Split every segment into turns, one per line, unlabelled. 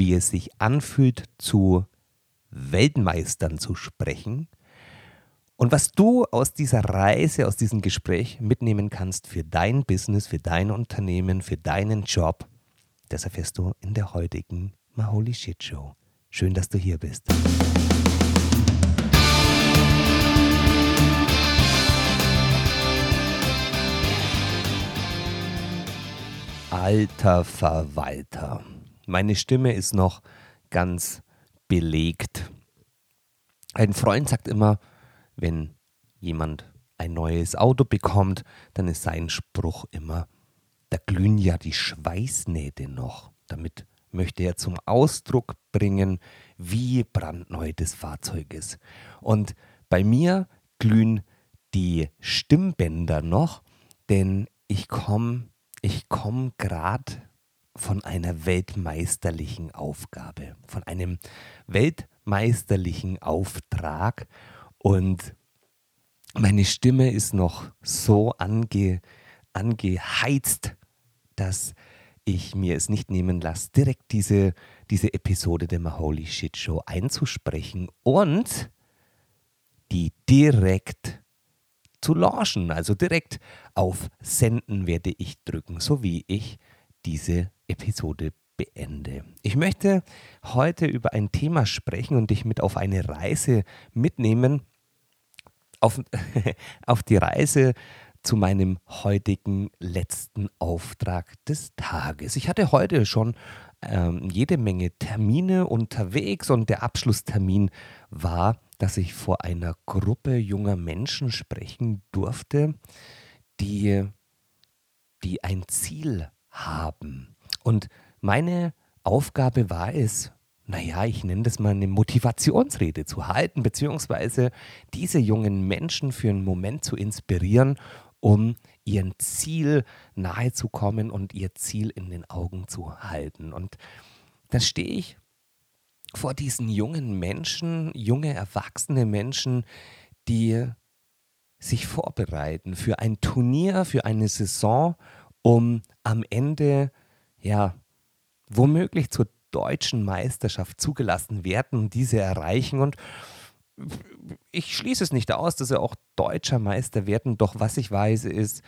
wie es sich anfühlt, zu Weltmeistern zu sprechen und was du aus dieser Reise, aus diesem Gespräch mitnehmen kannst für dein Business, für dein Unternehmen, für deinen Job, das erfährst du in der heutigen Maholi Shit Show. Schön, dass du hier bist. Alter Verwalter. Meine Stimme ist noch ganz belegt. Ein Freund sagt immer, wenn jemand ein neues Auto bekommt, dann ist sein Spruch immer, da glühen ja die Schweißnähte noch. Damit möchte er zum Ausdruck bringen, wie brandneu das Fahrzeug ist. Und bei mir glühen die Stimmbänder noch, denn ich komme ich komm gerade von einer weltmeisterlichen Aufgabe, von einem weltmeisterlichen Auftrag und meine Stimme ist noch so ange, angeheizt, dass ich mir es nicht nehmen lasse, direkt diese, diese Episode der Maholi Shit Show einzusprechen und die direkt zu launchen. Also direkt auf Senden werde ich drücken, so wie ich diese Episode beende. Ich möchte heute über ein Thema sprechen und dich mit auf eine Reise mitnehmen, auf, auf die Reise zu meinem heutigen letzten Auftrag des Tages. Ich hatte heute schon ähm, jede Menge Termine unterwegs und der Abschlusstermin war, dass ich vor einer Gruppe junger Menschen sprechen durfte, die, die ein Ziel haben. Und meine Aufgabe war es, naja, ich nenne das mal eine Motivationsrede zu halten, beziehungsweise diese jungen Menschen für einen Moment zu inspirieren, um ihren Ziel nahezukommen und ihr Ziel in den Augen zu halten. Und da stehe ich vor diesen jungen Menschen, junge, erwachsene Menschen, die sich vorbereiten für ein Turnier, für eine Saison, um am Ende, ja, womöglich zur deutschen Meisterschaft zugelassen werden und diese erreichen. Und ich schließe es nicht aus, dass sie auch deutscher Meister werden. Doch was ich weiß ist,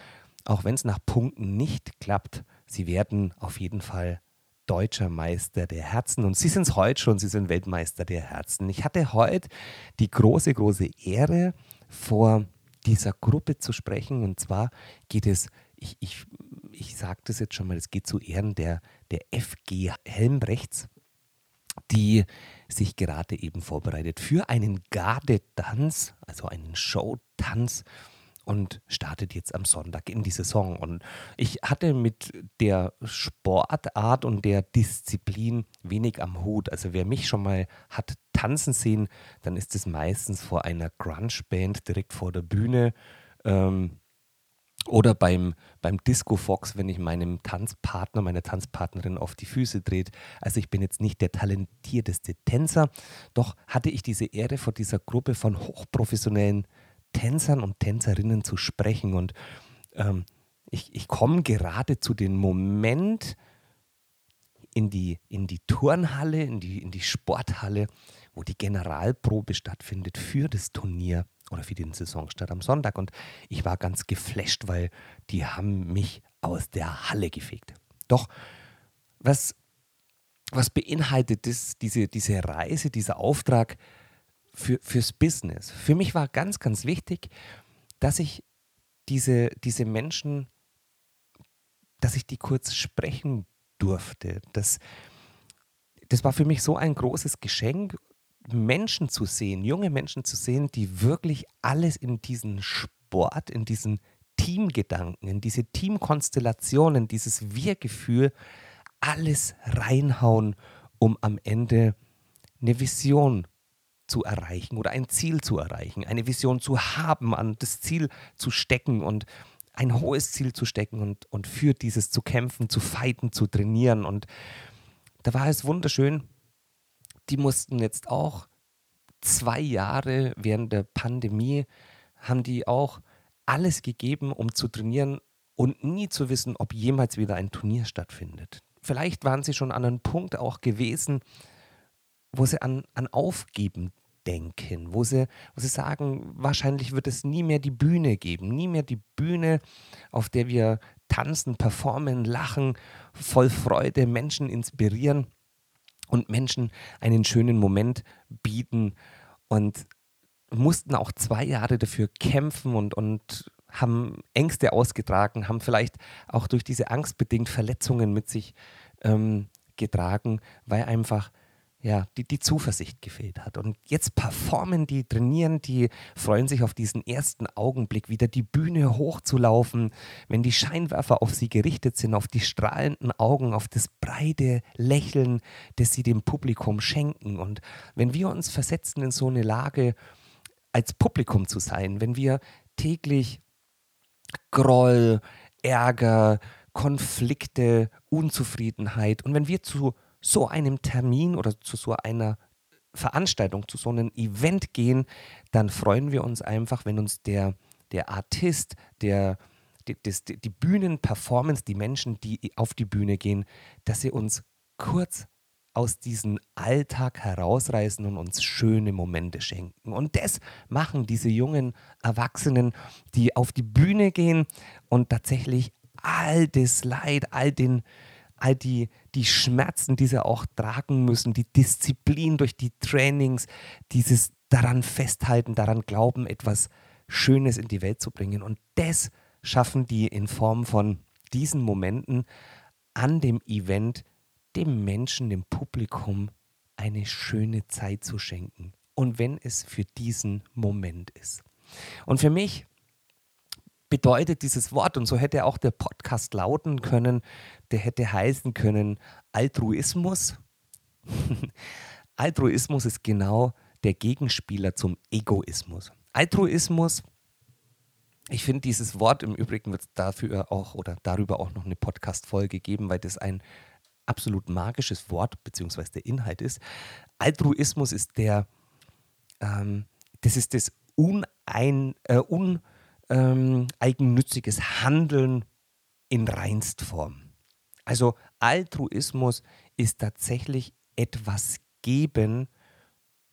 auch wenn es nach Punkten nicht klappt, sie werden auf jeden Fall deutscher Meister der Herzen. Und sie sind es heute schon, sie sind Weltmeister der Herzen. Ich hatte heute die große, große Ehre, vor dieser Gruppe zu sprechen. Und zwar geht es, ich, ich, ich sage das jetzt schon mal, es geht zu Ehren der, der FG Helmbrechts, die sich gerade eben vorbereitet für einen Gardetanz, also einen Showtanz und startet jetzt am Sonntag in die Saison. Und ich hatte mit der Sportart und der Disziplin wenig am Hut. Also wer mich schon mal hat tanzen sehen, dann ist es meistens vor einer Grunge-Band direkt vor der Bühne. Ähm, oder beim, beim Disco Fox, wenn ich meinem Tanzpartner, meiner Tanzpartnerin auf die Füße dreht. Also ich bin jetzt nicht der talentierteste Tänzer, doch hatte ich diese Ehre vor dieser Gruppe von hochprofessionellen Tänzern und Tänzerinnen zu sprechen. Und ähm, ich, ich komme gerade zu dem Moment in die, in die Turnhalle, in die, in die Sporthalle, wo die Generalprobe stattfindet für das Turnier oder für den Saisonstart am Sonntag. Und ich war ganz geflasht, weil die haben mich aus der Halle gefegt. Doch was, was beinhaltet das, diese, diese Reise, dieser Auftrag für, fürs Business? Für mich war ganz, ganz wichtig, dass ich diese, diese Menschen, dass ich die kurz sprechen durfte. Das, das war für mich so ein großes Geschenk Menschen zu sehen, junge Menschen zu sehen, die wirklich alles in diesen Sport, in diesen Teamgedanken, in diese Teamkonstellationen, dieses Wir-Gefühl, alles reinhauen, um am Ende eine Vision zu erreichen oder ein Ziel zu erreichen, eine Vision zu haben, an das Ziel zu stecken und ein hohes Ziel zu stecken und, und für dieses zu kämpfen, zu fighten, zu trainieren. Und da war es wunderschön, die mussten jetzt auch zwei Jahre während der Pandemie, haben die auch alles gegeben, um zu trainieren und nie zu wissen, ob jemals wieder ein Turnier stattfindet. vielleicht waren sie schon an einem Punkt auch gewesen, wo sie an, an Aufgeben denken, wo sie, wo sie sagen, wahrscheinlich wird es nie mehr die Bühne geben, nie mehr die Bühne, auf der wir tanzen, performen, lachen, voll Freude, Menschen inspirieren und Menschen einen schönen Moment bieten und mussten auch zwei Jahre dafür kämpfen und, und haben Ängste ausgetragen, haben vielleicht auch durch diese Angst bedingt Verletzungen mit sich ähm, getragen, weil einfach ja, die, die Zuversicht gefehlt hat. Und jetzt performen die, trainieren die, freuen sich auf diesen ersten Augenblick, wieder die Bühne hochzulaufen, wenn die Scheinwerfer auf sie gerichtet sind, auf die strahlenden Augen, auf das breite Lächeln, das sie dem Publikum schenken. Und wenn wir uns versetzen in so eine Lage, als Publikum zu sein, wenn wir täglich Groll, Ärger, Konflikte, Unzufriedenheit und wenn wir zu so einem Termin oder zu so einer Veranstaltung, zu so einem Event gehen, dann freuen wir uns einfach, wenn uns der, der Artist, der, die, das, die Bühnenperformance, die Menschen, die auf die Bühne gehen, dass sie uns kurz aus diesem Alltag herausreißen und uns schöne Momente schenken. Und das machen diese jungen Erwachsenen, die auf die Bühne gehen und tatsächlich all das Leid, all den, all die, die Schmerzen, die sie auch tragen müssen, die Disziplin durch die Trainings, dieses daran festhalten, daran glauben, etwas Schönes in die Welt zu bringen. Und das schaffen die in Form von diesen Momenten an dem Event, dem Menschen, dem Publikum eine schöne Zeit zu schenken. Und wenn es für diesen Moment ist. Und für mich bedeutet dieses Wort, und so hätte auch der Podcast lauten können, der hätte heißen können Altruismus. Altruismus ist genau der Gegenspieler zum Egoismus. Altruismus, ich finde dieses Wort im Übrigen wird es dafür auch oder darüber auch noch eine Podcast-Folge geben, weil das ein absolut magisches Wort bzw. der Inhalt ist. Altruismus ist der, ähm, das ist das unein, äh, un, ähm, eigennütziges Handeln in Reinstform. Also Altruismus ist tatsächlich etwas geben,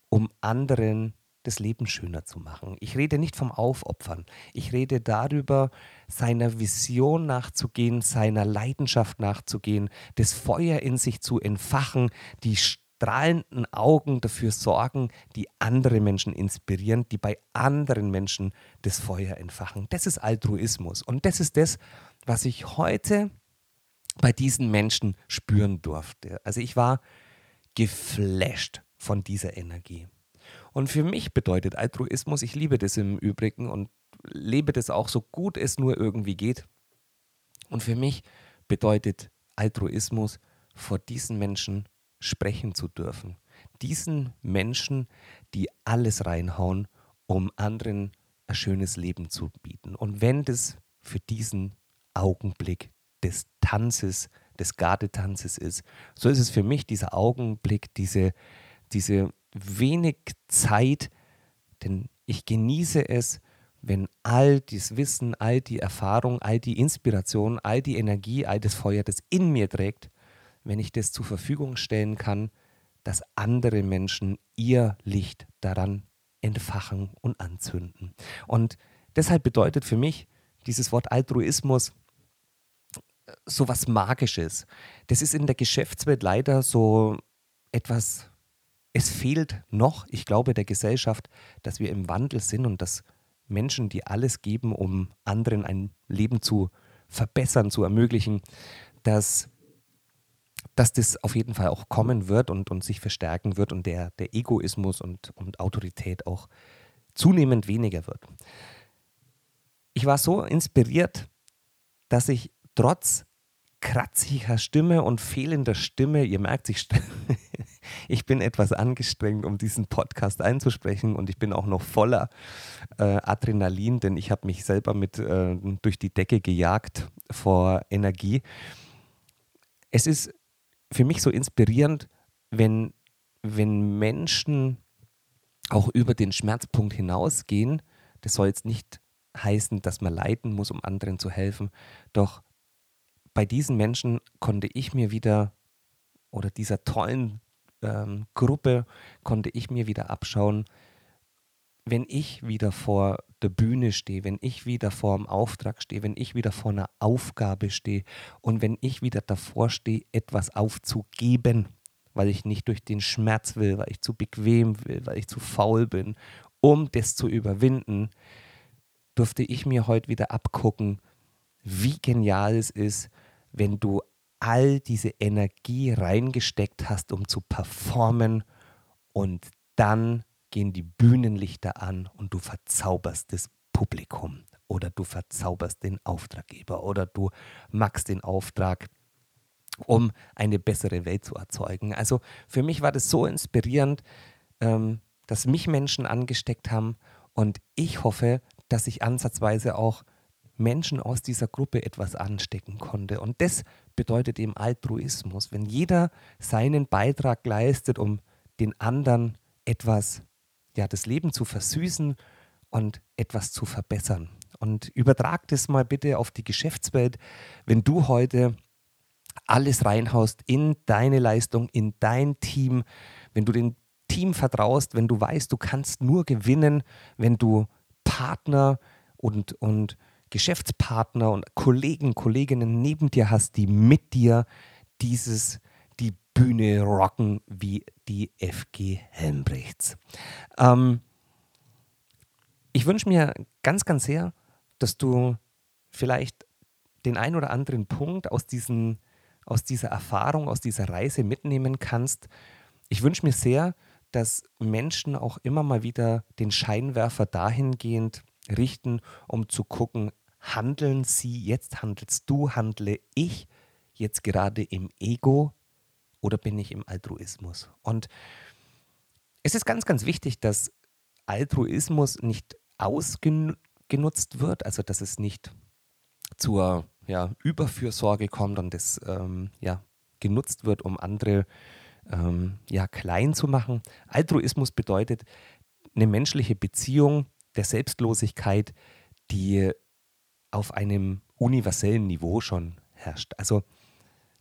um anderen das Leben schöner zu machen. Ich rede nicht vom Aufopfern. Ich rede darüber, seiner Vision nachzugehen, seiner Leidenschaft nachzugehen, das Feuer in sich zu entfachen, die strahlenden Augen dafür sorgen, die andere Menschen inspirieren, die bei anderen Menschen das Feuer entfachen. Das ist Altruismus. Und das ist das, was ich heute bei diesen Menschen spüren durfte. Also ich war geflasht von dieser Energie. Und für mich bedeutet Altruismus, ich liebe das im Übrigen und lebe das auch so gut es nur irgendwie geht. Und für mich bedeutet Altruismus, vor diesen Menschen sprechen zu dürfen. Diesen Menschen, die alles reinhauen, um anderen ein schönes Leben zu bieten. Und wenn das für diesen Augenblick des Tanzes, des Gardetanzes ist, so ist es für mich dieser Augenblick, diese, diese wenig Zeit, denn ich genieße es, wenn all das Wissen, all die Erfahrung, all die Inspiration, all die Energie, all das Feuer, das in mir trägt, wenn ich das zur Verfügung stellen kann, dass andere Menschen ihr Licht daran entfachen und anzünden. Und deshalb bedeutet für mich dieses Wort Altruismus äh, so was Magisches. Das ist in der Geschäftswelt leider so etwas, es fehlt noch, ich glaube, der Gesellschaft, dass wir im Wandel sind und dass Menschen, die alles geben, um anderen ein Leben zu verbessern, zu ermöglichen, dass dass das auf jeden Fall auch kommen wird und, und sich verstärken wird und der, der Egoismus und, und Autorität auch zunehmend weniger wird. Ich war so inspiriert, dass ich trotz kratziger Stimme und fehlender Stimme, ihr merkt, ich, ich bin etwas angestrengt, um diesen Podcast einzusprechen und ich bin auch noch voller äh, Adrenalin, denn ich habe mich selber mit äh, durch die Decke gejagt vor Energie. Es ist für mich so inspirierend, wenn, wenn Menschen auch über den Schmerzpunkt hinausgehen. Das soll jetzt nicht heißen, dass man leiden muss, um anderen zu helfen. Doch bei diesen Menschen konnte ich mir wieder, oder dieser tollen ähm, Gruppe konnte ich mir wieder abschauen, wenn ich wieder vor der Bühne stehe, wenn ich wieder vor einem Auftrag stehe, wenn ich wieder vor einer Aufgabe stehe und wenn ich wieder davor stehe, etwas aufzugeben, weil ich nicht durch den Schmerz will, weil ich zu bequem will, weil ich zu faul bin, um das zu überwinden, durfte ich mir heute wieder abgucken, wie genial es ist, wenn du all diese Energie reingesteckt hast, um zu performen und dann gehen die Bühnenlichter an und du verzauberst das Publikum oder du verzauberst den Auftraggeber oder du machst den Auftrag, um eine bessere Welt zu erzeugen. Also für mich war das so inspirierend, ähm, dass mich Menschen angesteckt haben und ich hoffe, dass ich ansatzweise auch Menschen aus dieser Gruppe etwas anstecken konnte. Und das bedeutet eben Altruismus, wenn jeder seinen Beitrag leistet, um den anderen etwas ja, das Leben zu versüßen und etwas zu verbessern. Und übertrag das mal bitte auf die Geschäftswelt. Wenn du heute alles reinhaust in deine Leistung, in dein Team, wenn du dem Team vertraust, wenn du weißt, du kannst nur gewinnen, wenn du Partner und, und Geschäftspartner und Kollegen, Kolleginnen neben dir hast, die mit dir dieses Bühne rocken wie die FG Helmbrechts. Ähm, ich wünsche mir ganz, ganz sehr, dass du vielleicht den ein oder anderen Punkt aus, diesen, aus dieser Erfahrung, aus dieser Reise mitnehmen kannst. Ich wünsche mir sehr, dass Menschen auch immer mal wieder den Scheinwerfer dahingehend richten, um zu gucken, handeln sie, jetzt handelst du, handle ich jetzt gerade im Ego oder bin ich im Altruismus? Und es ist ganz, ganz wichtig, dass Altruismus nicht ausgenutzt wird, also dass es nicht zur ja, Überfürsorge kommt und das ähm, ja, genutzt wird, um andere ähm, ja, klein zu machen. Altruismus bedeutet eine menschliche Beziehung der Selbstlosigkeit, die auf einem universellen Niveau schon herrscht. Also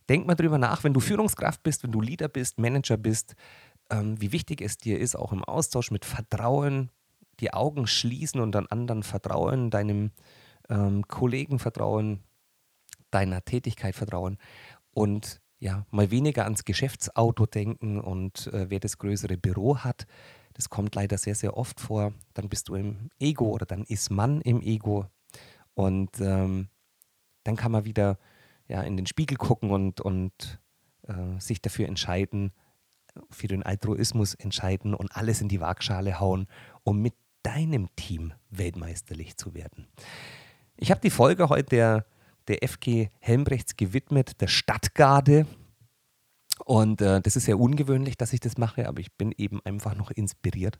Denk mal drüber nach, wenn du Führungskraft bist, wenn du Leader bist, Manager bist, ähm, wie wichtig es dir ist, auch im Austausch mit Vertrauen, die Augen schließen und an anderen vertrauen, deinem ähm, Kollegen vertrauen, deiner Tätigkeit vertrauen und ja, mal weniger ans Geschäftsauto denken und äh, wer das größere Büro hat. Das kommt leider sehr, sehr oft vor. Dann bist du im Ego oder dann ist man im Ego. Und ähm, dann kann man wieder ja, in den Spiegel gucken und, und äh, sich dafür entscheiden, für den Altruismus entscheiden und alles in die Waagschale hauen, um mit deinem Team weltmeisterlich zu werden. Ich habe die Folge heute der, der FG Helmbrechts gewidmet, der Stadtgarde. Und äh, das ist sehr ungewöhnlich, dass ich das mache, aber ich bin eben einfach noch inspiriert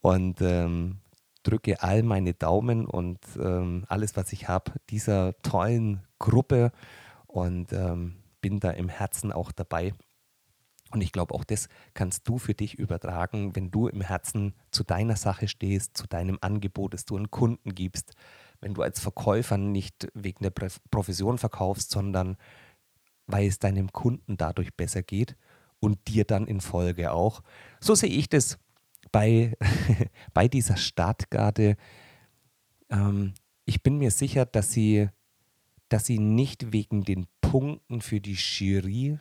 und ähm, drücke all meine Daumen und ähm, alles, was ich habe, dieser tollen Gruppe und ähm, bin da im Herzen auch dabei. Und ich glaube, auch das kannst du für dich übertragen, wenn du im Herzen zu deiner Sache stehst, zu deinem Angebot, das du einen Kunden gibst, wenn du als Verkäufer nicht wegen der Profession verkaufst, sondern weil es deinem Kunden dadurch besser geht und dir dann in Folge auch. So sehe ich das bei, bei dieser Startgarde. Ähm, ich bin mir sicher, dass sie dass sie nicht wegen den Punkten für die Jury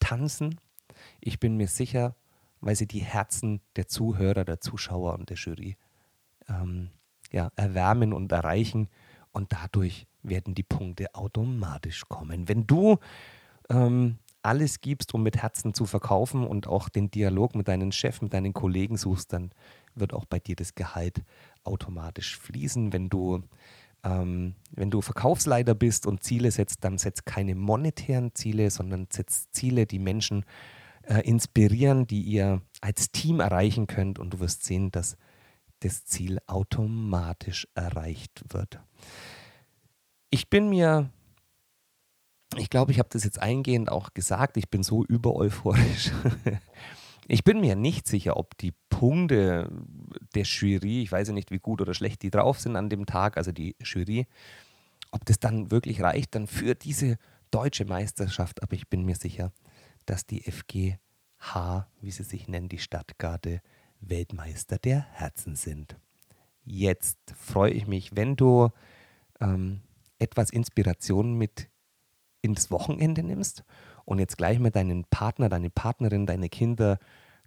tanzen. Ich bin mir sicher, weil sie die Herzen der Zuhörer, der Zuschauer und der Jury ähm, ja, erwärmen und erreichen. Und dadurch werden die Punkte automatisch kommen. Wenn du ähm, alles gibst, um mit Herzen zu verkaufen und auch den Dialog mit deinen Chef, mit deinen Kollegen suchst, dann wird auch bei dir das Gehalt automatisch fließen. Wenn du ähm, wenn du Verkaufsleiter bist und Ziele setzt, dann setzt keine monetären Ziele, sondern setzt Ziele, die Menschen äh, inspirieren, die ihr als Team erreichen könnt und du wirst sehen, dass das Ziel automatisch erreicht wird. Ich bin mir, ich glaube, ich habe das jetzt eingehend auch gesagt, ich bin so übereuphorisch. Ich bin mir nicht sicher, ob die Punkte der Jury, ich weiß ja nicht, wie gut oder schlecht die drauf sind an dem Tag, also die Jury, ob das dann wirklich reicht, dann für diese deutsche Meisterschaft. Aber ich bin mir sicher, dass die FGH, wie sie sich nennen, die Stadtgarde, Weltmeister der Herzen sind. Jetzt freue ich mich, wenn du ähm, etwas Inspiration mit ins Wochenende nimmst und jetzt gleich mit deinen Partner, deine Partnerin, deine Kinder,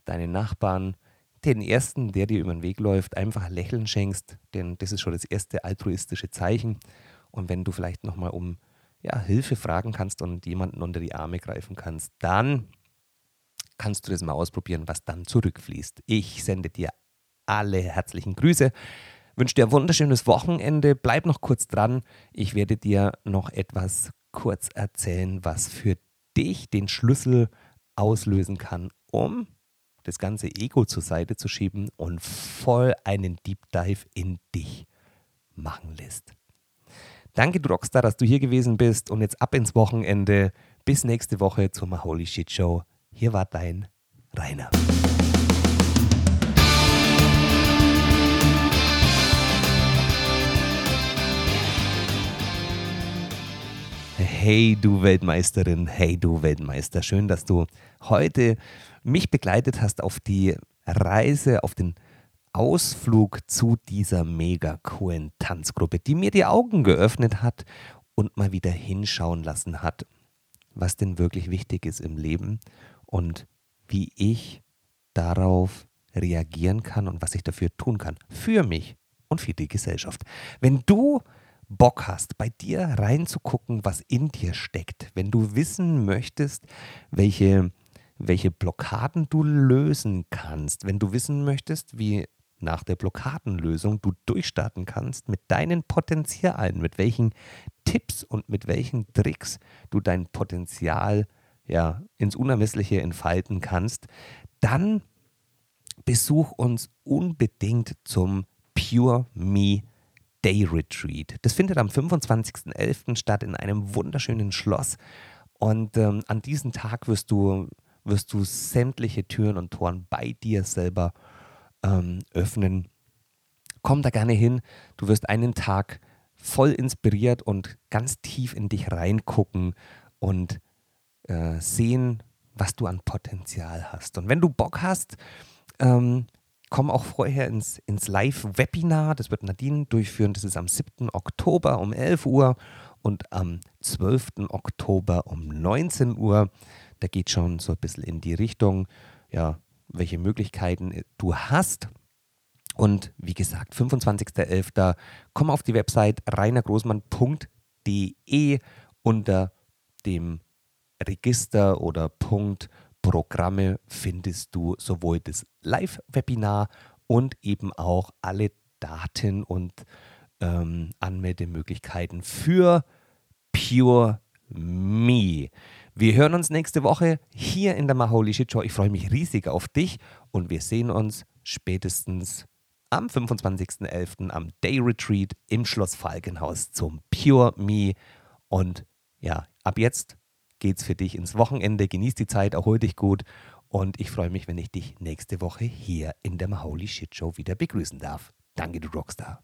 deine Nachbarn, den ersten, der dir über den Weg läuft, einfach ein Lächeln schenkst, denn das ist schon das erste altruistische Zeichen. Und wenn du vielleicht nochmal um ja, Hilfe fragen kannst und jemanden unter die Arme greifen kannst, dann kannst du das mal ausprobieren, was dann zurückfließt. Ich sende dir alle herzlichen Grüße. Wünsche dir ein wunderschönes Wochenende. Bleib noch kurz dran. Ich werde dir noch etwas kurz erzählen, was für dich den Schlüssel auslösen kann, um das ganze Ego zur Seite zu schieben und voll einen Deep Dive in dich machen lässt. Danke, du Rockstar, dass du hier gewesen bist und jetzt ab ins Wochenende. Bis nächste Woche zur Holy Shit Show. Hier war dein Rainer. Hey du Weltmeisterin, hey du Weltmeister, schön, dass du heute mich begleitet hast auf die Reise, auf den Ausflug zu dieser mega coolen Tanzgruppe, die mir die Augen geöffnet hat und mal wieder hinschauen lassen hat, was denn wirklich wichtig ist im Leben und wie ich darauf reagieren kann und was ich dafür tun kann. Für mich und für die Gesellschaft. Wenn du Bock hast, bei dir reinzugucken, was in dir steckt, wenn du wissen möchtest, welche, welche Blockaden du lösen kannst, wenn du wissen möchtest, wie nach der Blockadenlösung du durchstarten kannst mit deinen Potenzialen, mit welchen Tipps und mit welchen Tricks du dein Potenzial ja, ins Unermessliche entfalten kannst, dann besuch uns unbedingt zum Pure Me Day Retreat. Das findet am 25.11. statt in einem wunderschönen Schloss. Und ähm, an diesem Tag wirst du, wirst du sämtliche Türen und Toren bei dir selber ähm, öffnen. Komm da gerne hin. Du wirst einen Tag voll inspiriert und ganz tief in dich reingucken und äh, sehen, was du an Potenzial hast. Und wenn du Bock hast, ähm, komm auch vorher ins, ins Live-Webinar. Das wird Nadine durchführen. Das ist am 7. Oktober um 11 Uhr und am 12. Oktober um 19 Uhr. Da geht schon so ein bisschen in die Richtung, ja, welche Möglichkeiten du hast. Und wie gesagt, 25.11. komm auf die Website reinergroßmann.de unter dem Register oder Punkt Programme findest du sowohl das Live-Webinar und eben auch alle Daten und ähm, Anmeldemöglichkeiten für Pure Me. Wir hören uns nächste Woche hier in der Maholi Shit Show. Ich freue mich riesig auf dich und wir sehen uns spätestens am 25.11. am Day Retreat im Schloss Falkenhaus zum Pure Me. Und ja, ab jetzt geht's für dich ins Wochenende. Genieß die Zeit, erhol dich gut. Und ich freue mich, wenn ich dich nächste Woche hier in der Holy Shit Show wieder begrüßen darf. Danke, du Rockstar.